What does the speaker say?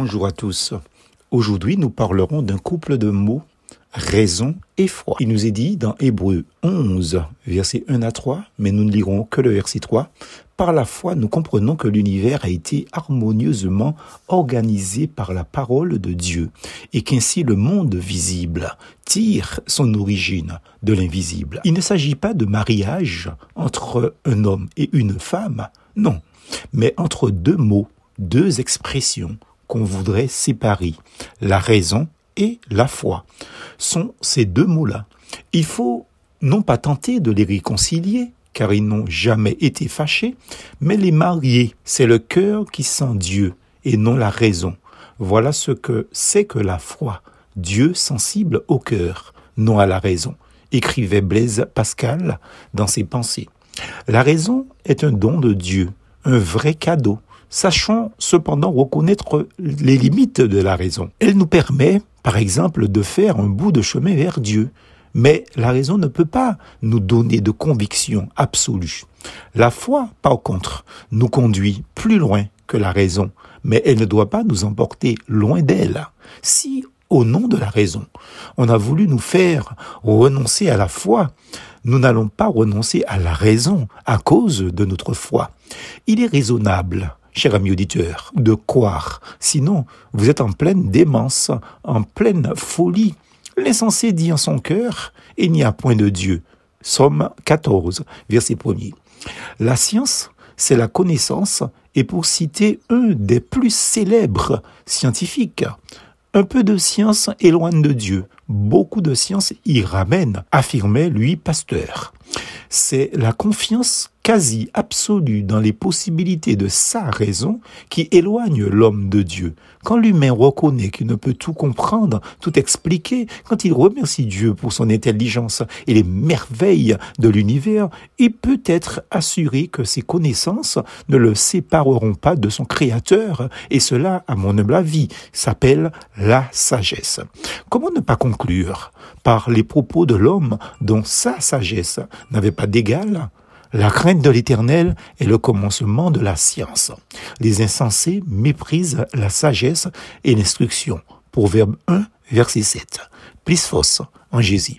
Bonjour à tous. Aujourd'hui, nous parlerons d'un couple de mots, raison et foi. Il nous est dit dans Hébreu 11, versets 1 à 3, mais nous ne lirons que le verset 3. Par la foi, nous comprenons que l'univers a été harmonieusement organisé par la parole de Dieu et qu'ainsi le monde visible tire son origine de l'invisible. Il ne s'agit pas de mariage entre un homme et une femme, non, mais entre deux mots, deux expressions qu'on voudrait séparer, la raison et la foi. Sont ces deux mots-là. Il faut non pas tenter de les réconcilier, car ils n'ont jamais été fâchés, mais les marier. C'est le cœur qui sent Dieu et non la raison. Voilà ce que c'est que la foi. Dieu sensible au cœur, non à la raison, écrivait Blaise Pascal dans ses pensées. La raison est un don de Dieu, un vrai cadeau. Sachons cependant reconnaître les limites de la raison. Elle nous permet, par exemple, de faire un bout de chemin vers Dieu. Mais la raison ne peut pas nous donner de conviction absolue. La foi, par contre, nous conduit plus loin que la raison, mais elle ne doit pas nous emporter loin d'elle. Si, au nom de la raison, on a voulu nous faire renoncer à la foi, nous n'allons pas renoncer à la raison à cause de notre foi. Il est raisonnable cher ami auditeur, de croire. Sinon, vous êtes en pleine démence, en pleine folie. L'insensé dit en son cœur, il n'y a point de Dieu. Somme 14, verset 1 La science, c'est la connaissance, et pour citer un des plus célèbres scientifiques, un peu de science éloigne de Dieu, beaucoup de science y ramène, affirmait lui Pasteur. C'est la confiance quasi absolue dans les possibilités de sa raison qui éloigne l'homme de Dieu. Quand l'humain reconnaît qu'il ne peut tout comprendre, tout expliquer, quand il remercie Dieu pour son intelligence et les merveilles de l'univers, il peut être assuré que ses connaissances ne le sépareront pas de son Créateur, et cela, à mon humble avis, s'appelle la sagesse. Comment ne pas conclure par les propos de l'homme dont sa sagesse n'avait pas d'égal la crainte de l'Éternel est le commencement de la science. Les insensés méprisent la sagesse et l'instruction. Proverbe 1, verset 7. Plus fausse en Jésus.